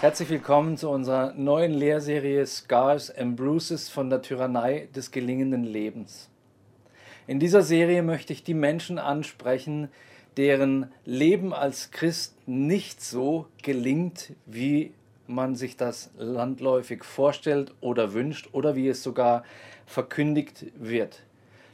Herzlich willkommen zu unserer neuen Lehrserie Scars and Bruises von der Tyrannei des gelingenden Lebens. In dieser Serie möchte ich die Menschen ansprechen, deren Leben als Christ nicht so gelingt, wie man sich das landläufig vorstellt oder wünscht oder wie es sogar verkündigt wird.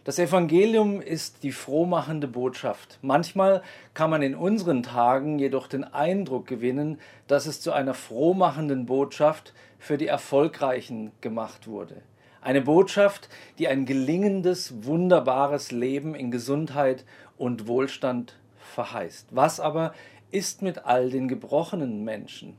Das Evangelium ist die frohmachende Botschaft. Manchmal kann man in unseren Tagen jedoch den Eindruck gewinnen, dass es zu einer frohmachenden Botschaft für die Erfolgreichen gemacht wurde. Eine Botschaft, die ein gelingendes, wunderbares Leben in Gesundheit und Wohlstand verheißt. Was aber ist mit all den gebrochenen Menschen?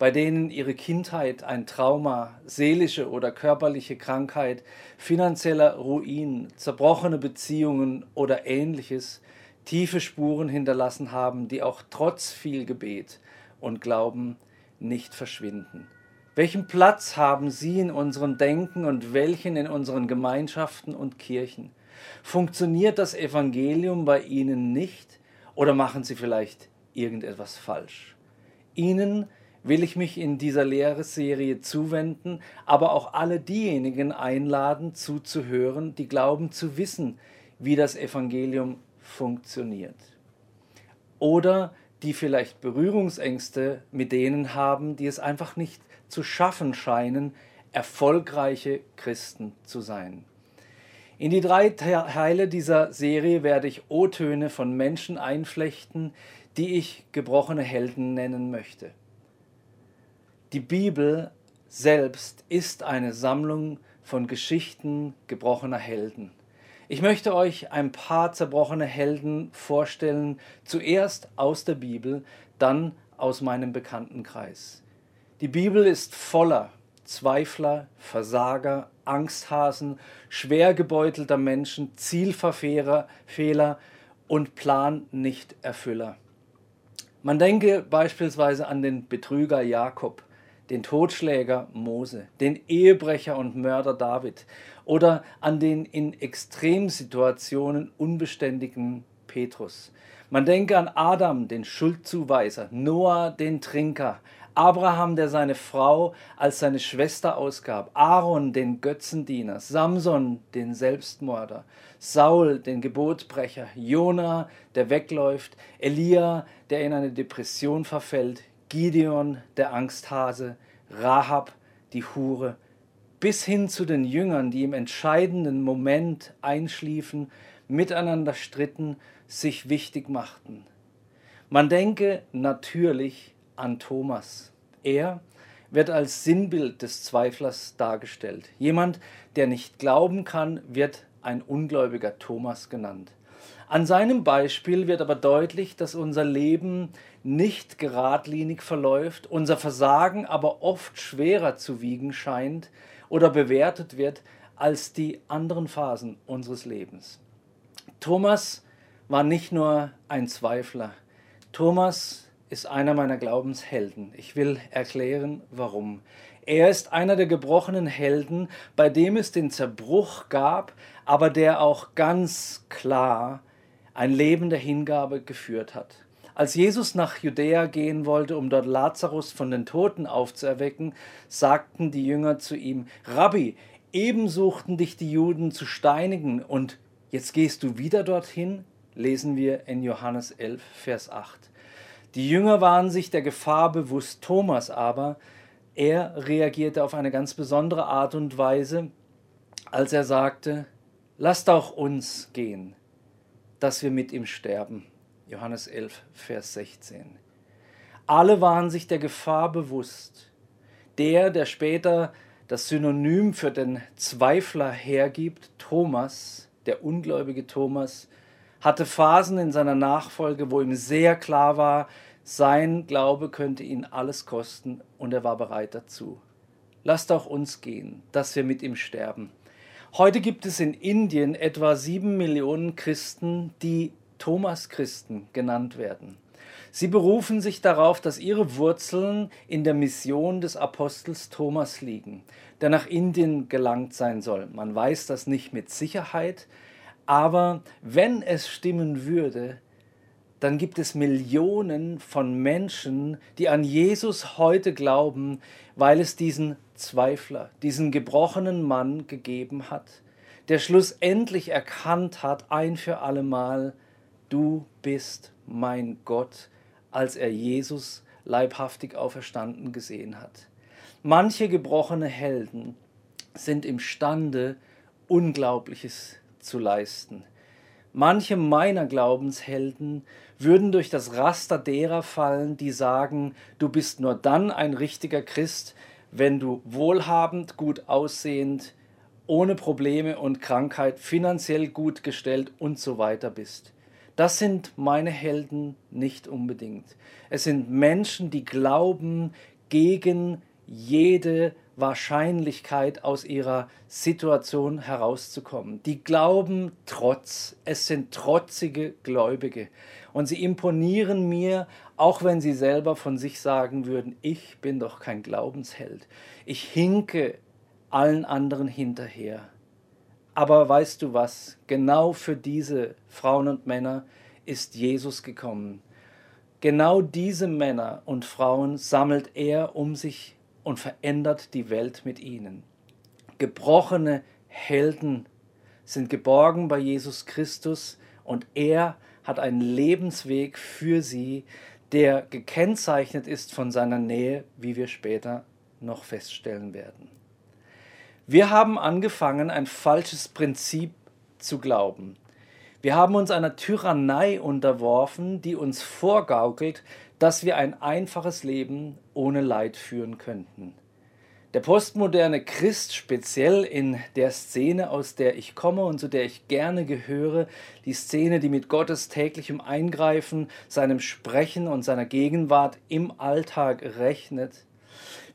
Bei denen ihre Kindheit ein Trauma, seelische oder körperliche Krankheit, finanzieller Ruin, zerbrochene Beziehungen oder ähnliches tiefe Spuren hinterlassen haben, die auch trotz viel Gebet und Glauben nicht verschwinden. Welchen Platz haben sie in unserem Denken und welchen in unseren Gemeinschaften und Kirchen? Funktioniert das Evangelium bei ihnen nicht oder machen sie vielleicht irgendetwas falsch? Ihnen will ich mich in dieser Lehrserie zuwenden, aber auch alle diejenigen einladen, zuzuhören, die glauben zu wissen, wie das Evangelium funktioniert. Oder die vielleicht Berührungsängste mit denen haben, die es einfach nicht zu schaffen scheinen, erfolgreiche Christen zu sein. In die drei Teile dieser Serie werde ich O-Töne von Menschen einflechten, die ich gebrochene Helden nennen möchte. Die Bibel selbst ist eine Sammlung von Geschichten gebrochener Helden. Ich möchte euch ein paar zerbrochene Helden vorstellen, zuerst aus der Bibel, dann aus meinem Bekanntenkreis. Die Bibel ist voller Zweifler, Versager, Angsthasen, schwer gebeutelter Menschen, Zielverfehler Fehler und Plan-Nicht-Erfüller. Man denke beispielsweise an den Betrüger Jakob, den Totschläger Mose, den Ehebrecher und Mörder David oder an den in Extremsituationen unbeständigen Petrus. Man denke an Adam, den Schuldzuweiser, Noah, den Trinker, Abraham, der seine Frau als seine Schwester ausgab, Aaron, den Götzendiener, Samson, den Selbstmörder, Saul, den Gebotbrecher, Jona, der wegläuft, Elia, der in eine Depression verfällt, Gideon, der Angsthase, Rahab, die Hure, bis hin zu den Jüngern, die im entscheidenden Moment einschliefen, miteinander stritten, sich wichtig machten. Man denke natürlich an Thomas. Er wird als Sinnbild des Zweiflers dargestellt. Jemand, der nicht glauben kann, wird ein ungläubiger Thomas genannt. An seinem Beispiel wird aber deutlich, dass unser Leben nicht geradlinig verläuft, unser Versagen aber oft schwerer zu wiegen scheint oder bewertet wird als die anderen Phasen unseres Lebens. Thomas war nicht nur ein Zweifler. Thomas ist einer meiner Glaubenshelden. Ich will erklären, warum. Er ist einer der gebrochenen Helden, bei dem es den Zerbruch gab, aber der auch ganz klar ein Leben der Hingabe geführt hat. Als Jesus nach Judäa gehen wollte, um dort Lazarus von den Toten aufzuerwecken, sagten die Jünger zu ihm, Rabbi, eben suchten dich die Juden zu steinigen und jetzt gehst du wieder dorthin? Lesen wir in Johannes 11, Vers 8. Die Jünger waren sich der Gefahr bewusst, Thomas aber, er reagierte auf eine ganz besondere Art und Weise, als er sagte, lasst auch uns gehen dass wir mit ihm sterben. Johannes 11, Vers 16. Alle waren sich der Gefahr bewusst. Der, der später das Synonym für den Zweifler hergibt, Thomas, der ungläubige Thomas, hatte Phasen in seiner Nachfolge, wo ihm sehr klar war, sein Glaube könnte ihn alles kosten und er war bereit dazu. Lasst auch uns gehen, dass wir mit ihm sterben. Heute gibt es in Indien etwa sieben Millionen Christen, die Thomas-Christen genannt werden. Sie berufen sich darauf, dass ihre Wurzeln in der Mission des Apostels Thomas liegen, der nach Indien gelangt sein soll. Man weiß das nicht mit Sicherheit, aber wenn es stimmen würde, dann gibt es Millionen von Menschen, die an Jesus heute glauben, weil es diesen Zweifler, diesen gebrochenen Mann gegeben hat, der schlussendlich erkannt hat, ein für allemal, du bist mein Gott, als er Jesus leibhaftig auferstanden gesehen hat. Manche gebrochene Helden sind imstande, Unglaubliches zu leisten. Manche meiner Glaubenshelden würden durch das Raster derer fallen, die sagen, du bist nur dann ein richtiger Christ, wenn du wohlhabend, gut aussehend, ohne Probleme und Krankheit, finanziell gut gestellt und so weiter bist. Das sind meine Helden nicht unbedingt. Es sind Menschen, die glauben gegen jede Wahrscheinlichkeit aus ihrer Situation herauszukommen. Die glauben trotz. Es sind trotzige Gläubige. Und sie imponieren mir, auch wenn sie selber von sich sagen würden, ich bin doch kein Glaubensheld. Ich hinke allen anderen hinterher. Aber weißt du was? Genau für diese Frauen und Männer ist Jesus gekommen. Genau diese Männer und Frauen sammelt er um sich und verändert die Welt mit ihnen. Gebrochene Helden sind geborgen bei Jesus Christus und er hat einen Lebensweg für sie, der gekennzeichnet ist von seiner Nähe, wie wir später noch feststellen werden. Wir haben angefangen, ein falsches Prinzip zu glauben. Wir haben uns einer Tyrannei unterworfen, die uns vorgaukelt, dass wir ein einfaches Leben ohne Leid führen könnten. Der postmoderne Christ, speziell in der Szene, aus der ich komme und zu der ich gerne gehöre, die Szene, die mit Gottes täglichem Eingreifen, seinem Sprechen und seiner Gegenwart im Alltag rechnet,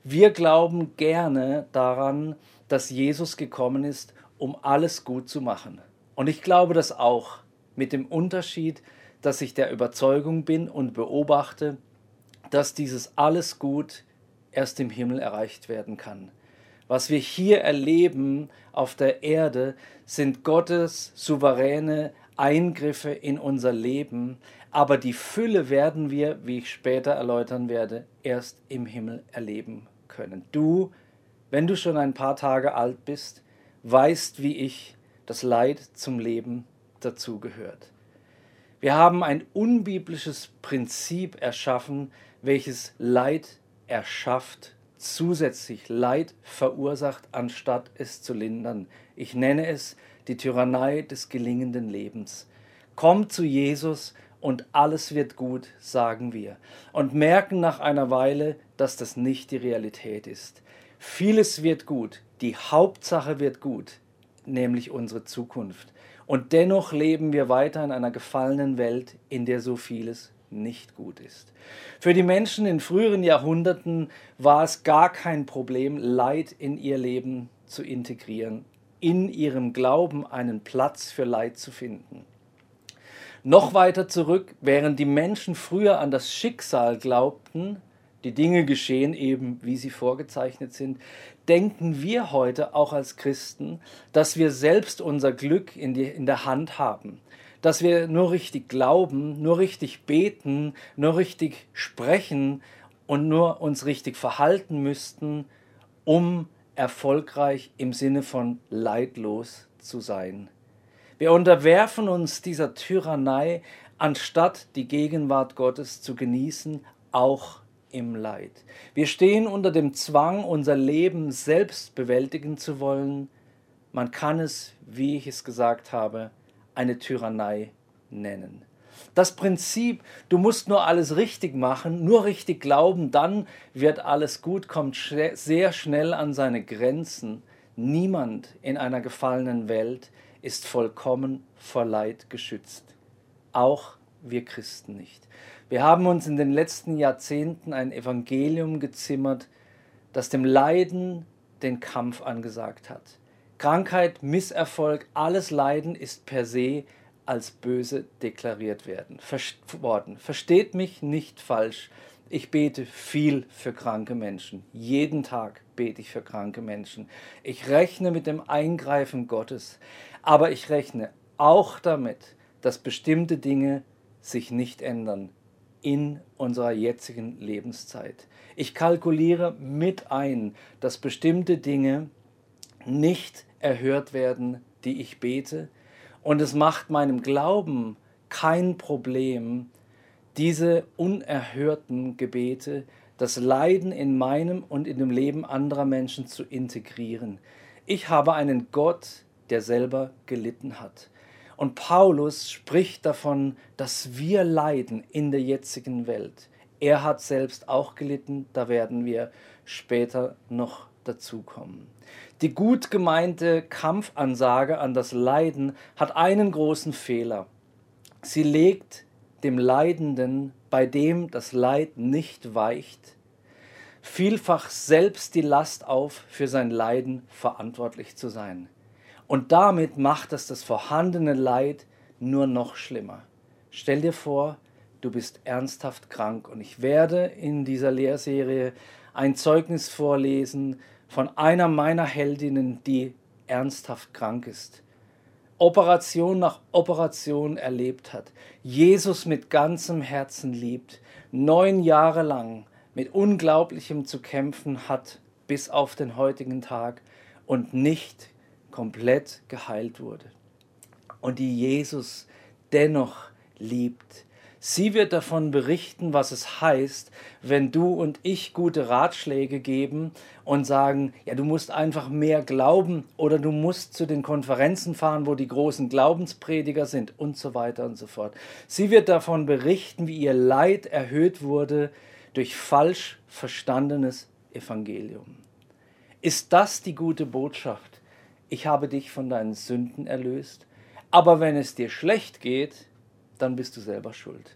wir glauben gerne daran, dass Jesus gekommen ist, um alles gut zu machen. Und ich glaube das auch, mit dem Unterschied, dass ich der Überzeugung bin und beobachte, dass dieses alles Gut erst im Himmel erreicht werden kann. Was wir hier erleben auf der Erde, sind Gottes souveräne Eingriffe in unser Leben, aber die Fülle werden wir, wie ich später erläutern werde, erst im Himmel erleben können. Du, wenn du schon ein paar Tage alt bist, weißt wie ich, dass Leid zum Leben dazugehört. Wir haben ein unbiblisches Prinzip erschaffen, welches Leid erschafft, zusätzlich Leid verursacht, anstatt es zu lindern. Ich nenne es die Tyrannei des gelingenden Lebens. Komm zu Jesus und alles wird gut, sagen wir, und merken nach einer Weile, dass das nicht die Realität ist. Vieles wird gut, die Hauptsache wird gut, nämlich unsere Zukunft. Und dennoch leben wir weiter in einer gefallenen Welt, in der so vieles nicht gut ist. Für die Menschen in früheren Jahrhunderten war es gar kein Problem, Leid in ihr Leben zu integrieren, in ihrem Glauben einen Platz für Leid zu finden. Noch weiter zurück, während die Menschen früher an das Schicksal glaubten, die Dinge geschehen eben, wie sie vorgezeichnet sind, denken wir heute auch als Christen, dass wir selbst unser Glück in, die, in der Hand haben, dass wir nur richtig glauben, nur richtig beten, nur richtig sprechen und nur uns richtig verhalten müssten, um erfolgreich im Sinne von leidlos zu sein. Wir unterwerfen uns dieser Tyrannei, anstatt die Gegenwart Gottes zu genießen, auch im Leid. Wir stehen unter dem Zwang, unser Leben selbst bewältigen zu wollen. Man kann es, wie ich es gesagt habe, eine Tyrannei nennen. Das Prinzip, du musst nur alles richtig machen, nur richtig glauben, dann wird alles gut, kommt sehr schnell an seine Grenzen. Niemand in einer gefallenen Welt ist vollkommen vor Leid geschützt. Auch wir Christen nicht. Wir haben uns in den letzten Jahrzehnten ein Evangelium gezimmert, das dem Leiden den Kampf angesagt hat. Krankheit, Misserfolg, alles Leiden ist per se als böse deklariert werden, worden. Versteht mich nicht falsch. Ich bete viel für kranke Menschen. Jeden Tag bete ich für kranke Menschen. Ich rechne mit dem Eingreifen Gottes. Aber ich rechne auch damit, dass bestimmte Dinge sich nicht ändern in unserer jetzigen Lebenszeit. Ich kalkuliere mit ein, dass bestimmte Dinge nicht erhört werden, die ich bete. Und es macht meinem Glauben kein Problem, diese unerhörten Gebete, das Leiden in meinem und in dem Leben anderer Menschen zu integrieren. Ich habe einen Gott, der selber gelitten hat. Und Paulus spricht davon, dass wir leiden in der jetzigen Welt. Er hat selbst auch gelitten, da werden wir später noch dazukommen. Die gut gemeinte Kampfansage an das Leiden hat einen großen Fehler. Sie legt dem Leidenden, bei dem das Leid nicht weicht, vielfach selbst die Last auf, für sein Leiden verantwortlich zu sein. Und damit macht es das vorhandene Leid nur noch schlimmer. Stell dir vor, du bist ernsthaft krank und ich werde in dieser Lehrserie ein Zeugnis vorlesen von einer meiner Heldinnen, die ernsthaft krank ist. Operation nach Operation erlebt hat, Jesus mit ganzem Herzen liebt, neun Jahre lang mit Unglaublichem zu kämpfen hat bis auf den heutigen Tag und nicht komplett geheilt wurde. Und die Jesus dennoch liebt. Sie wird davon berichten, was es heißt, wenn du und ich gute Ratschläge geben und sagen, ja, du musst einfach mehr glauben oder du musst zu den Konferenzen fahren, wo die großen Glaubensprediger sind und so weiter und so fort. Sie wird davon berichten, wie ihr Leid erhöht wurde durch falsch verstandenes Evangelium. Ist das die gute Botschaft? Ich habe dich von deinen Sünden erlöst, aber wenn es dir schlecht geht, dann bist du selber schuld.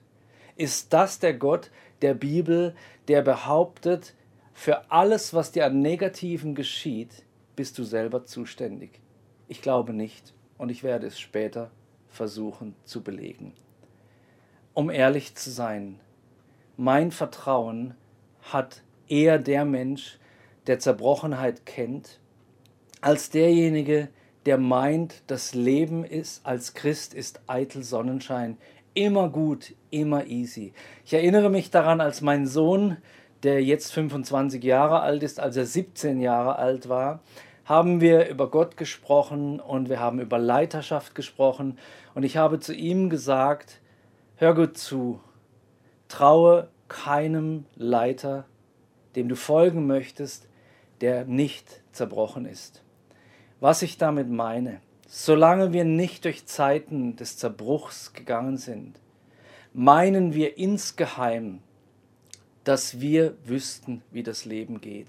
Ist das der Gott der Bibel, der behauptet, für alles, was dir an Negativen geschieht, bist du selber zuständig? Ich glaube nicht und ich werde es später versuchen zu belegen. Um ehrlich zu sein, mein Vertrauen hat eher der Mensch, der Zerbrochenheit kennt als derjenige, der meint, das Leben ist als Christ ist eitel Sonnenschein, immer gut, immer easy. Ich erinnere mich daran, als mein Sohn, der jetzt 25 Jahre alt ist, als er 17 Jahre alt war, haben wir über Gott gesprochen und wir haben über Leiterschaft gesprochen und ich habe zu ihm gesagt, hör gut zu, traue keinem Leiter, dem du folgen möchtest, der nicht zerbrochen ist. Was ich damit meine, solange wir nicht durch Zeiten des Zerbruchs gegangen sind, meinen wir insgeheim, dass wir wüssten, wie das Leben geht.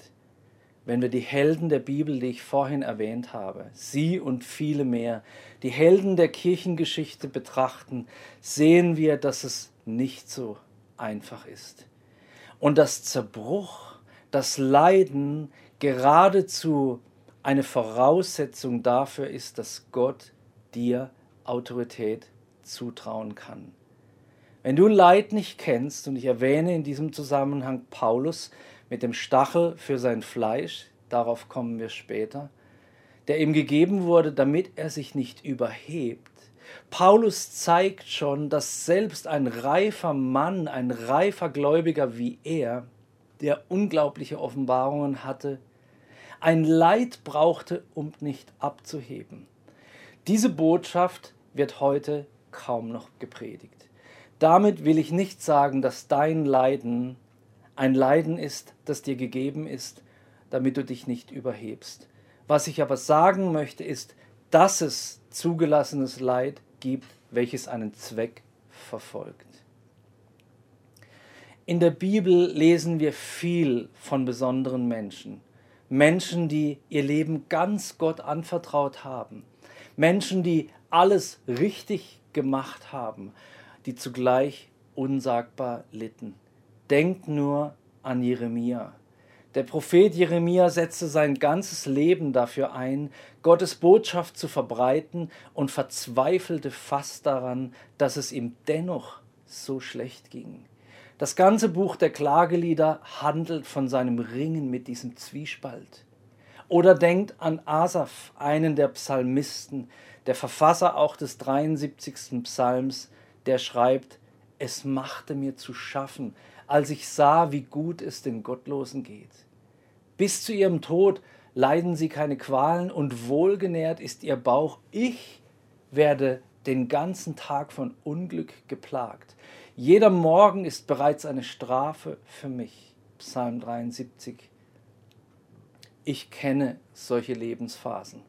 Wenn wir die Helden der Bibel, die ich vorhin erwähnt habe, sie und viele mehr, die Helden der Kirchengeschichte betrachten, sehen wir, dass es nicht so einfach ist. Und das Zerbruch, das Leiden geradezu eine Voraussetzung dafür ist, dass Gott dir Autorität zutrauen kann. Wenn du Leid nicht kennst, und ich erwähne in diesem Zusammenhang Paulus mit dem Stachel für sein Fleisch, darauf kommen wir später, der ihm gegeben wurde, damit er sich nicht überhebt. Paulus zeigt schon, dass selbst ein reifer Mann, ein reifer Gläubiger wie er, der unglaubliche Offenbarungen hatte, ein Leid brauchte, um nicht abzuheben. Diese Botschaft wird heute kaum noch gepredigt. Damit will ich nicht sagen, dass dein Leiden ein Leiden ist, das dir gegeben ist, damit du dich nicht überhebst. Was ich aber sagen möchte, ist, dass es zugelassenes Leid gibt, welches einen Zweck verfolgt. In der Bibel lesen wir viel von besonderen Menschen. Menschen, die ihr Leben ganz Gott anvertraut haben. Menschen, die alles richtig gemacht haben, die zugleich unsagbar litten. Denkt nur an Jeremia. Der Prophet Jeremia setzte sein ganzes Leben dafür ein, Gottes Botschaft zu verbreiten und verzweifelte fast daran, dass es ihm dennoch so schlecht ging. Das ganze Buch der Klagelieder handelt von seinem Ringen mit diesem Zwiespalt. Oder denkt an Asaph, einen der Psalmisten, der Verfasser auch des 73. Psalms, der schreibt, es machte mir zu schaffen, als ich sah, wie gut es den Gottlosen geht. Bis zu ihrem Tod leiden sie keine Qualen und wohlgenährt ist ihr Bauch. Ich werde den ganzen Tag von Unglück geplagt. Jeder Morgen ist bereits eine Strafe für mich. Psalm 73. Ich kenne solche Lebensphasen.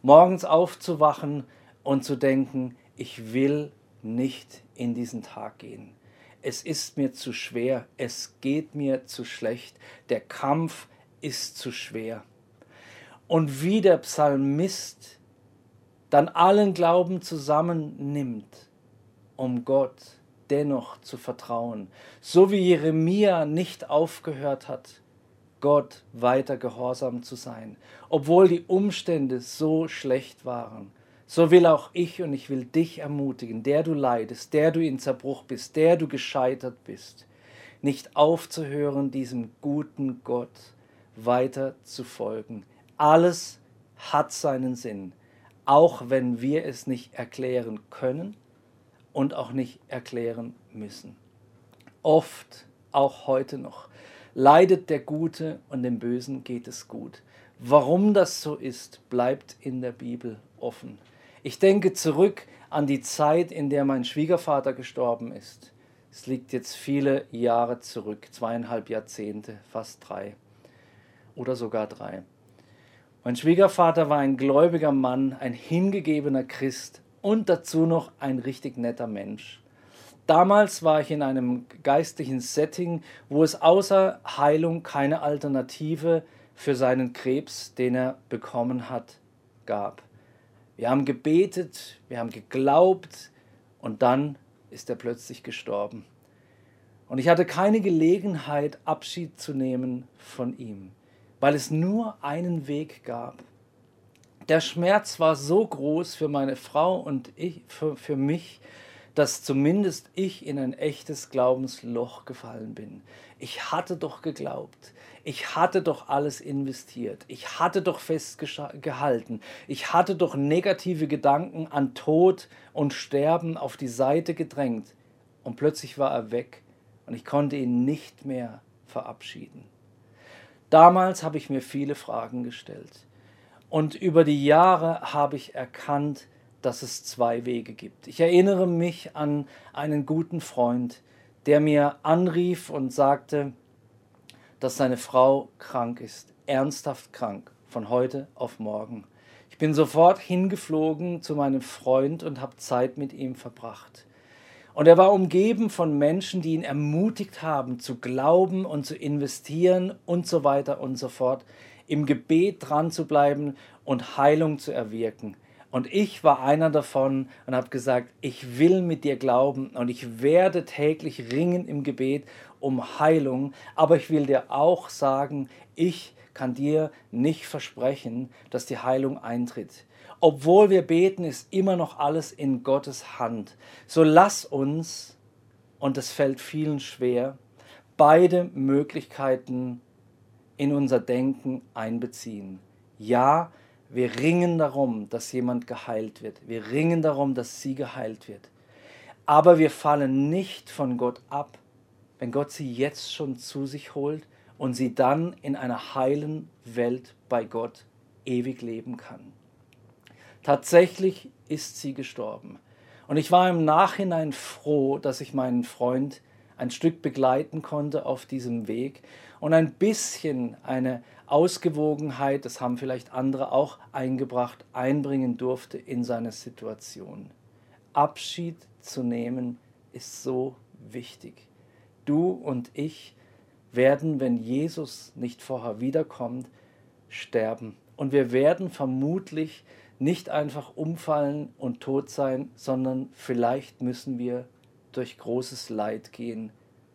Morgens aufzuwachen und zu denken, ich will nicht in diesen Tag gehen. Es ist mir zu schwer, es geht mir zu schlecht, der Kampf ist zu schwer. Und wie der Psalmist dann allen Glauben zusammennimmt, um Gott dennoch zu vertrauen, so wie Jeremia nicht aufgehört hat, Gott weiter gehorsam zu sein, obwohl die Umstände so schlecht waren. So will auch ich und ich will dich ermutigen, der du leidest, der du in Zerbruch bist, der du gescheitert bist, nicht aufzuhören, diesem guten Gott weiter zu folgen. Alles hat seinen Sinn, auch wenn wir es nicht erklären können und auch nicht erklären müssen. Oft, auch heute noch, leidet der Gute und dem Bösen geht es gut. Warum das so ist, bleibt in der Bibel offen. Ich denke zurück an die Zeit, in der mein Schwiegervater gestorben ist. Es liegt jetzt viele Jahre zurück, zweieinhalb Jahrzehnte, fast drei oder sogar drei. Mein Schwiegervater war ein gläubiger Mann, ein hingegebener Christ und dazu noch ein richtig netter Mensch. Damals war ich in einem geistlichen Setting, wo es außer Heilung keine Alternative für seinen Krebs, den er bekommen hat, gab. Wir haben gebetet, wir haben geglaubt und dann ist er plötzlich gestorben. Und ich hatte keine Gelegenheit, Abschied zu nehmen von ihm weil es nur einen Weg gab. Der Schmerz war so groß für meine Frau und ich, für, für mich, dass zumindest ich in ein echtes Glaubensloch gefallen bin. Ich hatte doch geglaubt. Ich hatte doch alles investiert. Ich hatte doch festgehalten. Ich hatte doch negative Gedanken an Tod und Sterben auf die Seite gedrängt. Und plötzlich war er weg und ich konnte ihn nicht mehr verabschieden. Damals habe ich mir viele Fragen gestellt. Und über die Jahre habe ich erkannt, dass es zwei Wege gibt. Ich erinnere mich an einen guten Freund, der mir anrief und sagte, dass seine Frau krank ist, ernsthaft krank, von heute auf morgen. Ich bin sofort hingeflogen zu meinem Freund und habe Zeit mit ihm verbracht. Und er war umgeben von Menschen, die ihn ermutigt haben, zu glauben und zu investieren und so weiter und so fort, im Gebet dran zu bleiben und Heilung zu erwirken. Und ich war einer davon und habe gesagt, ich will mit dir glauben und ich werde täglich ringen im Gebet um Heilung, aber ich will dir auch sagen, ich kann dir nicht versprechen, dass die Heilung eintritt obwohl wir beten, ist immer noch alles in Gottes Hand. So lass uns, und es fällt vielen schwer, beide Möglichkeiten in unser Denken einbeziehen. Ja, wir ringen darum, dass jemand geheilt wird. Wir ringen darum, dass sie geheilt wird. Aber wir fallen nicht von Gott ab, wenn Gott sie jetzt schon zu sich holt und sie dann in einer heilen Welt bei Gott ewig leben kann. Tatsächlich ist sie gestorben. Und ich war im Nachhinein froh, dass ich meinen Freund ein Stück begleiten konnte auf diesem Weg und ein bisschen eine Ausgewogenheit, das haben vielleicht andere auch eingebracht, einbringen durfte in seine Situation. Abschied zu nehmen ist so wichtig. Du und ich werden, wenn Jesus nicht vorher wiederkommt, sterben. Und wir werden vermutlich nicht einfach umfallen und tot sein, sondern vielleicht müssen wir durch großes Leid gehen,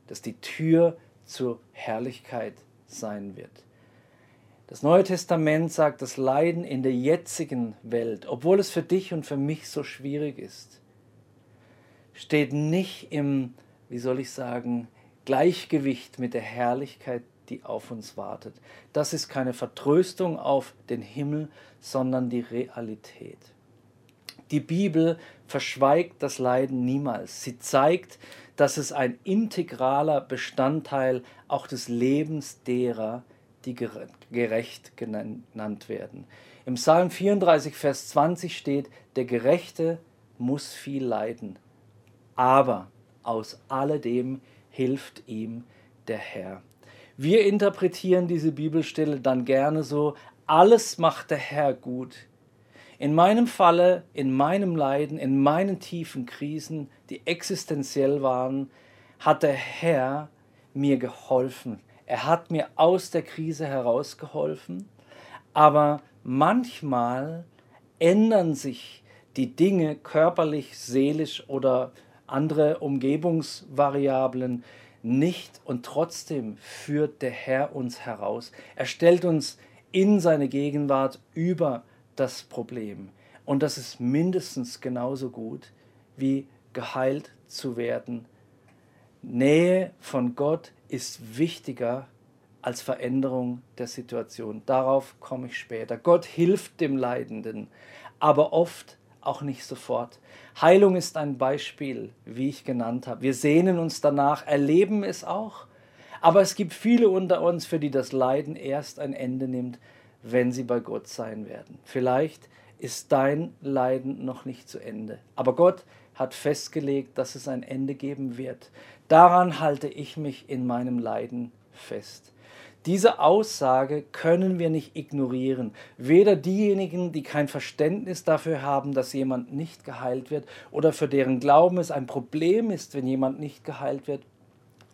dass die Tür zur Herrlichkeit sein wird. Das Neue Testament sagt, das Leiden in der jetzigen Welt, obwohl es für dich und für mich so schwierig ist, steht nicht im, wie soll ich sagen, Gleichgewicht mit der Herrlichkeit die auf uns wartet. Das ist keine Vertröstung auf den Himmel, sondern die Realität. Die Bibel verschweigt das Leiden niemals. Sie zeigt, dass es ein integraler Bestandteil auch des Lebens derer, die gerecht genannt werden. Im Psalm 34, Vers 20 steht, der Gerechte muss viel leiden, aber aus alledem hilft ihm der Herr. Wir interpretieren diese Bibelstelle dann gerne so, alles macht der Herr gut. In meinem Falle, in meinem Leiden, in meinen tiefen Krisen, die existenziell waren, hat der Herr mir geholfen. Er hat mir aus der Krise herausgeholfen, aber manchmal ändern sich die Dinge körperlich, seelisch oder andere Umgebungsvariablen nicht und trotzdem führt der Herr uns heraus. Er stellt uns in seine Gegenwart über das Problem. Und das ist mindestens genauso gut wie geheilt zu werden. Nähe von Gott ist wichtiger als Veränderung der Situation. Darauf komme ich später. Gott hilft dem Leidenden, aber oft auch nicht sofort. Heilung ist ein Beispiel, wie ich genannt habe. Wir sehnen uns danach, erleben es auch, aber es gibt viele unter uns, für die das Leiden erst ein Ende nimmt, wenn sie bei Gott sein werden. Vielleicht ist dein Leiden noch nicht zu Ende, aber Gott hat festgelegt, dass es ein Ende geben wird. Daran halte ich mich in meinem Leiden fest. Diese Aussage können wir nicht ignorieren. Weder diejenigen, die kein Verständnis dafür haben, dass jemand nicht geheilt wird oder für deren Glauben es ein Problem ist, wenn jemand nicht geheilt wird,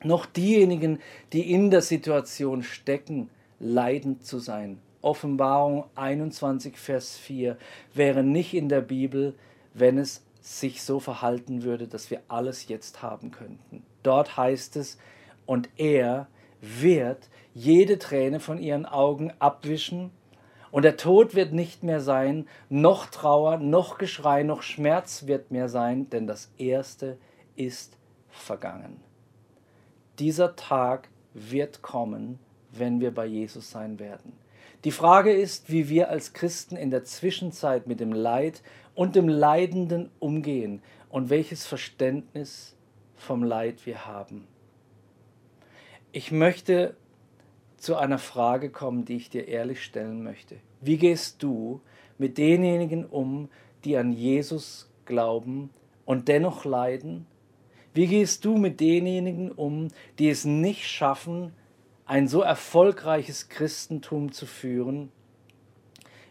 noch diejenigen, die in der Situation stecken, leidend zu sein. Offenbarung 21, Vers 4 wäre nicht in der Bibel, wenn es sich so verhalten würde, dass wir alles jetzt haben könnten. Dort heißt es, und er wird jede Träne von ihren Augen abwischen, und der Tod wird nicht mehr sein, noch Trauer, noch Geschrei, noch Schmerz wird mehr sein, denn das Erste ist vergangen. Dieser Tag wird kommen, wenn wir bei Jesus sein werden. Die Frage ist, wie wir als Christen in der Zwischenzeit mit dem Leid und dem Leidenden umgehen und welches Verständnis vom Leid wir haben. Ich möchte zu einer Frage kommen, die ich dir ehrlich stellen möchte. Wie gehst du mit denjenigen um, die an Jesus glauben und dennoch leiden? Wie gehst du mit denjenigen um, die es nicht schaffen, ein so erfolgreiches Christentum zu führen,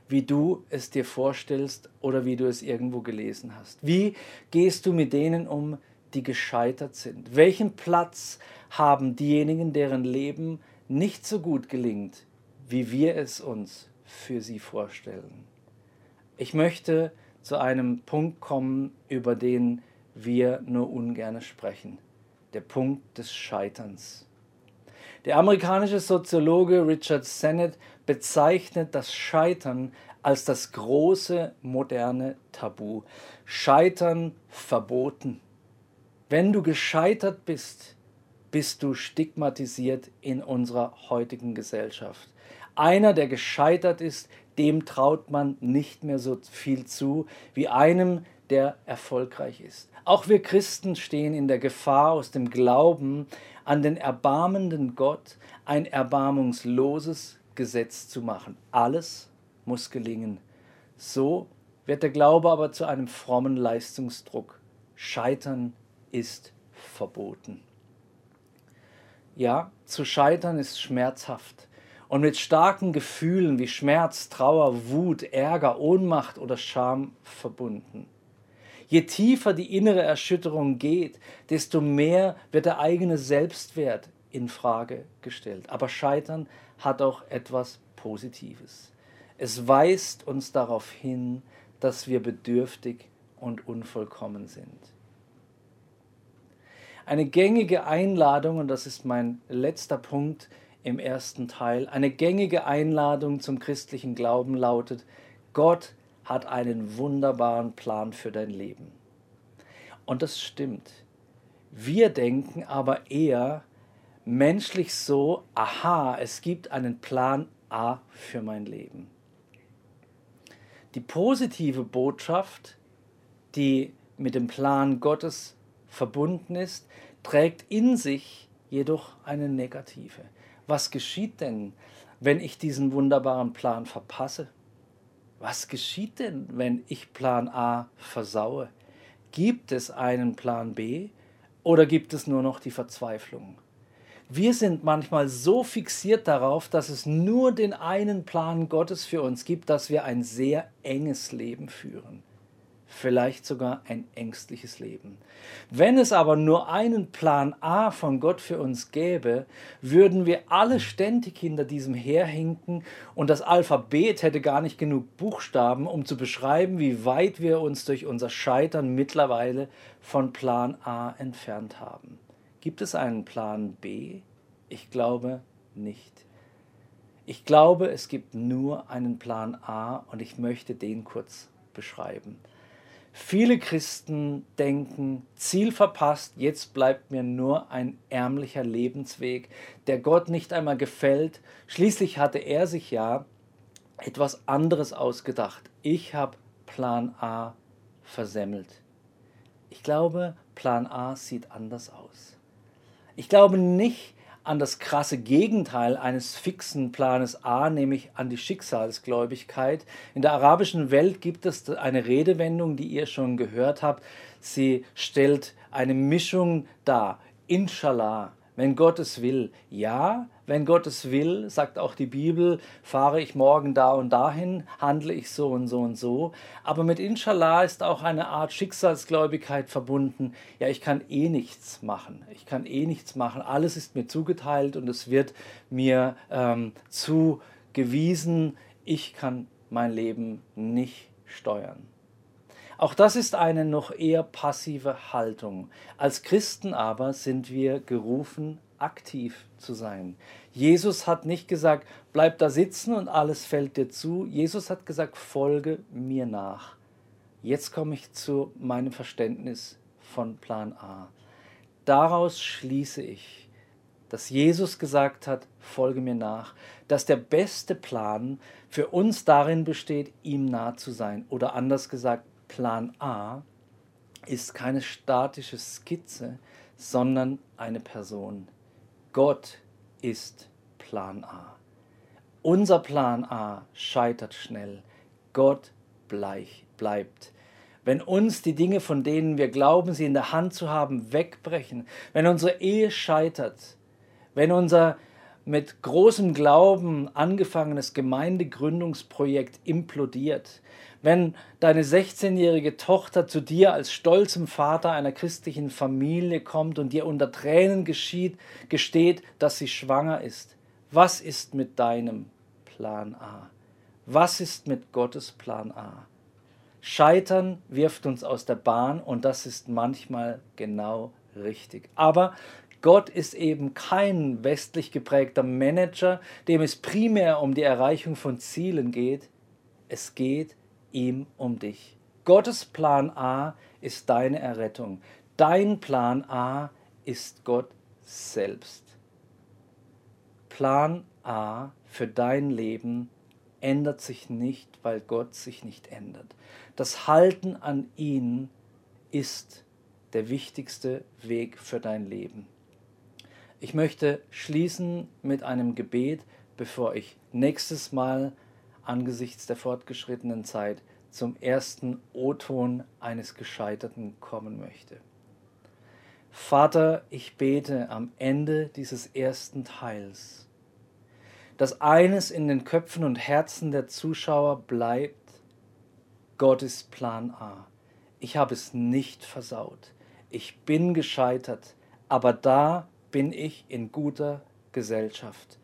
wie du es dir vorstellst oder wie du es irgendwo gelesen hast? Wie gehst du mit denen um, die gescheitert sind? Welchen Platz haben diejenigen, deren Leben nicht so gut gelingt, wie wir es uns für sie vorstellen? Ich möchte zu einem Punkt kommen, über den wir nur ungern sprechen. Der Punkt des Scheiterns. Der amerikanische Soziologe Richard Sennett bezeichnet das Scheitern als das große moderne Tabu. Scheitern verboten. Wenn du gescheitert bist, bist du stigmatisiert in unserer heutigen Gesellschaft. Einer, der gescheitert ist, dem traut man nicht mehr so viel zu wie einem, der erfolgreich ist. Auch wir Christen stehen in der Gefahr, aus dem Glauben an den erbarmenden Gott ein erbarmungsloses Gesetz zu machen. Alles muss gelingen. So wird der Glaube aber zu einem frommen Leistungsdruck. Scheitern ist verboten. Ja, zu scheitern ist schmerzhaft und mit starken Gefühlen wie Schmerz, Trauer, Wut, Ärger, Ohnmacht oder Scham verbunden. Je tiefer die innere Erschütterung geht, desto mehr wird der eigene Selbstwert in Frage gestellt. Aber Scheitern hat auch etwas Positives. Es weist uns darauf hin, dass wir bedürftig und unvollkommen sind. Eine gängige Einladung, und das ist mein letzter Punkt im ersten Teil, eine gängige Einladung zum christlichen Glauben lautet, Gott hat einen wunderbaren Plan für dein Leben. Und das stimmt. Wir denken aber eher menschlich so, aha, es gibt einen Plan A für mein Leben. Die positive Botschaft, die mit dem Plan Gottes verbunden ist, trägt in sich jedoch eine negative. Was geschieht denn, wenn ich diesen wunderbaren Plan verpasse? Was geschieht denn, wenn ich Plan A versaue? Gibt es einen Plan B oder gibt es nur noch die Verzweiflung? Wir sind manchmal so fixiert darauf, dass es nur den einen Plan Gottes für uns gibt, dass wir ein sehr enges Leben führen vielleicht sogar ein ängstliches Leben. Wenn es aber nur einen Plan A von Gott für uns gäbe, würden wir alle ständig hinter diesem herhinken und das Alphabet hätte gar nicht genug Buchstaben, um zu beschreiben, wie weit wir uns durch unser Scheitern mittlerweile von Plan A entfernt haben. Gibt es einen Plan B? Ich glaube nicht. Ich glaube, es gibt nur einen Plan A und ich möchte den kurz beschreiben. Viele Christen denken, Ziel verpasst, jetzt bleibt mir nur ein ärmlicher Lebensweg, der Gott nicht einmal gefällt. Schließlich hatte er sich ja etwas anderes ausgedacht. Ich habe Plan A versemmelt. Ich glaube, Plan A sieht anders aus. Ich glaube nicht, an das krasse Gegenteil eines fixen Planes A, nämlich an die Schicksalsgläubigkeit. In der arabischen Welt gibt es eine Redewendung, die ihr schon gehört habt. Sie stellt eine Mischung dar. Inshallah, wenn Gott es will. Ja, wenn Gott es will, sagt auch die Bibel, fahre ich morgen da und dahin, handle ich so und so und so. Aber mit Inshallah ist auch eine Art Schicksalsgläubigkeit verbunden. Ja, ich kann eh nichts machen. Ich kann eh nichts machen. Alles ist mir zugeteilt und es wird mir ähm, zugewiesen. Ich kann mein Leben nicht steuern. Auch das ist eine noch eher passive Haltung. Als Christen aber sind wir gerufen, aktiv zu sein. Jesus hat nicht gesagt, bleib da sitzen und alles fällt dir zu. Jesus hat gesagt, folge mir nach. Jetzt komme ich zu meinem Verständnis von Plan A. Daraus schließe ich, dass Jesus gesagt hat, folge mir nach, dass der beste Plan für uns darin besteht, ihm nah zu sein. Oder anders gesagt, Plan A ist keine statische Skizze, sondern eine Person. Gott ist Plan A. Unser Plan A scheitert schnell. Gott bleibt. Wenn uns die Dinge, von denen wir glauben, sie in der Hand zu haben, wegbrechen, wenn unsere Ehe scheitert, wenn unser mit großem Glauben angefangenes Gemeindegründungsprojekt implodiert, wenn deine 16-jährige Tochter zu dir als stolzem Vater einer christlichen Familie kommt und dir unter Tränen geschieht, gesteht, dass sie schwanger ist, was ist mit deinem Plan A? Was ist mit Gottes Plan A? Scheitern wirft uns aus der Bahn und das ist manchmal genau richtig. Aber Gott ist eben kein westlich geprägter Manager, dem es primär um die Erreichung von Zielen geht. Es geht ihm um dich. Gottes Plan A ist deine Errettung. Dein Plan A ist Gott selbst. Plan A für dein Leben ändert sich nicht, weil Gott sich nicht ändert. Das Halten an ihn ist der wichtigste Weg für dein Leben. Ich möchte schließen mit einem Gebet, bevor ich nächstes Mal angesichts der fortgeschrittenen Zeit zum ersten O-Ton eines Gescheiterten kommen möchte. Vater, ich bete am Ende dieses ersten Teils, dass eines in den Köpfen und Herzen der Zuschauer bleibt, Gott ist Plan A. Ich habe es nicht versaut. Ich bin gescheitert, aber da bin ich in guter Gesellschaft.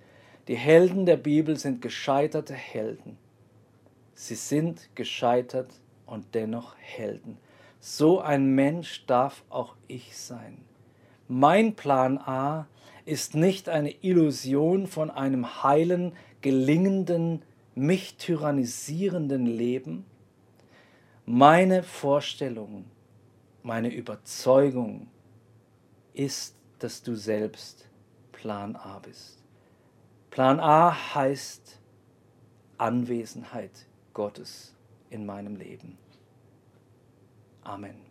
Die Helden der Bibel sind gescheiterte Helden. Sie sind gescheitert und dennoch Helden. So ein Mensch darf auch ich sein. Mein Plan A ist nicht eine Illusion von einem heilen, gelingenden, mich tyrannisierenden Leben. Meine Vorstellung, meine Überzeugung ist, dass du selbst Plan A bist. Plan A heißt Anwesenheit Gottes in meinem Leben. Amen.